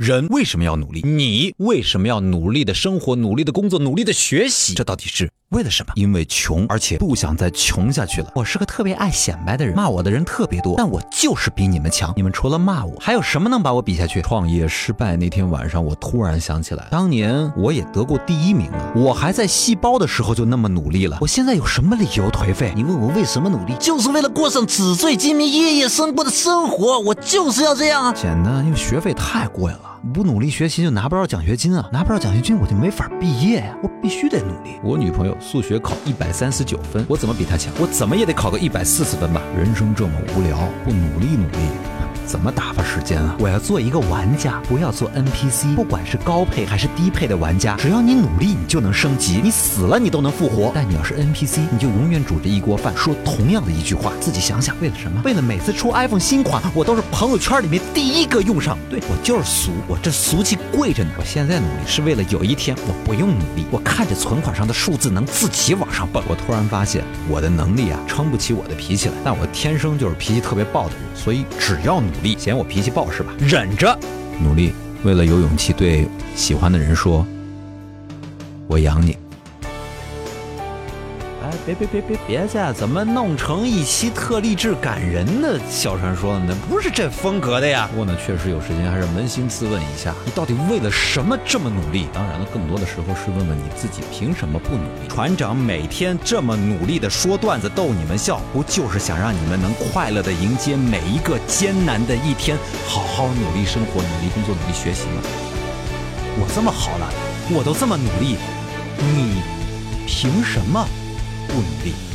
人为什么要努力？你为什么要努力的生活、努力的工作、努力的学习？这到底是为了什么？因为穷，而且不想再穷下去了。我是个特别爱显摆的人，骂我的人特别多，但我就是比你们强。你们除了骂我，还有什么能把我比下去？创业失败那天晚上，我突然想起来，当年我也得过第一名啊！我还在细胞的时候就那么努力了，我现在有什么理由颓废？你问我为什么努力，就是为了过上纸醉金迷、夜夜笙歌的生活。我就是要这样啊！简单，因为学费太贵了。不努力学习就拿不到奖学金啊！拿不到奖学金我就没法毕业呀！我必须得努力。我女朋友数学考一百三十九分，我怎么比他强？我怎么也得考个一百四十分吧？人生这么无聊，不努力努力。怎么打发时间啊？我要做一个玩家，不要做 NPC。不管是高配还是低配的玩家，只要你努力，你就能升级。你死了，你都能复活。但你要是 NPC，你就永远煮着一锅饭，说同样的一句话。自己想想，为了什么？为了每次出 iPhone 新款，我都是朋友圈里面第一个用上。对我就是俗，我这俗气贵着呢。我现在努力是为了有一天我不用努力，我看着存款上的数字能自己往上蹦。我突然发现，我的能力啊，撑不起我的脾气来。但我天生就是脾气特别暴的人，所以只要努力。嫌我脾气暴是吧？忍着，努力，为了有勇气对喜欢的人说：“我养你。”哎别别别别别去！怎么弄成一期特励志感人的小传说呢？不是这风格的呀。不过呢，确实有时间还是扪心自问一下，你到底为了什么这么努力？当然了，更多的时候是问问你自己，凭什么不努力？船长每天这么努力的说段子逗你们笑，不就是想让你们能快乐的迎接每一个艰难的一天，好好努力生活，努力工作，努力学习吗？我这么好了，我都这么努力，你凭什么？不努力。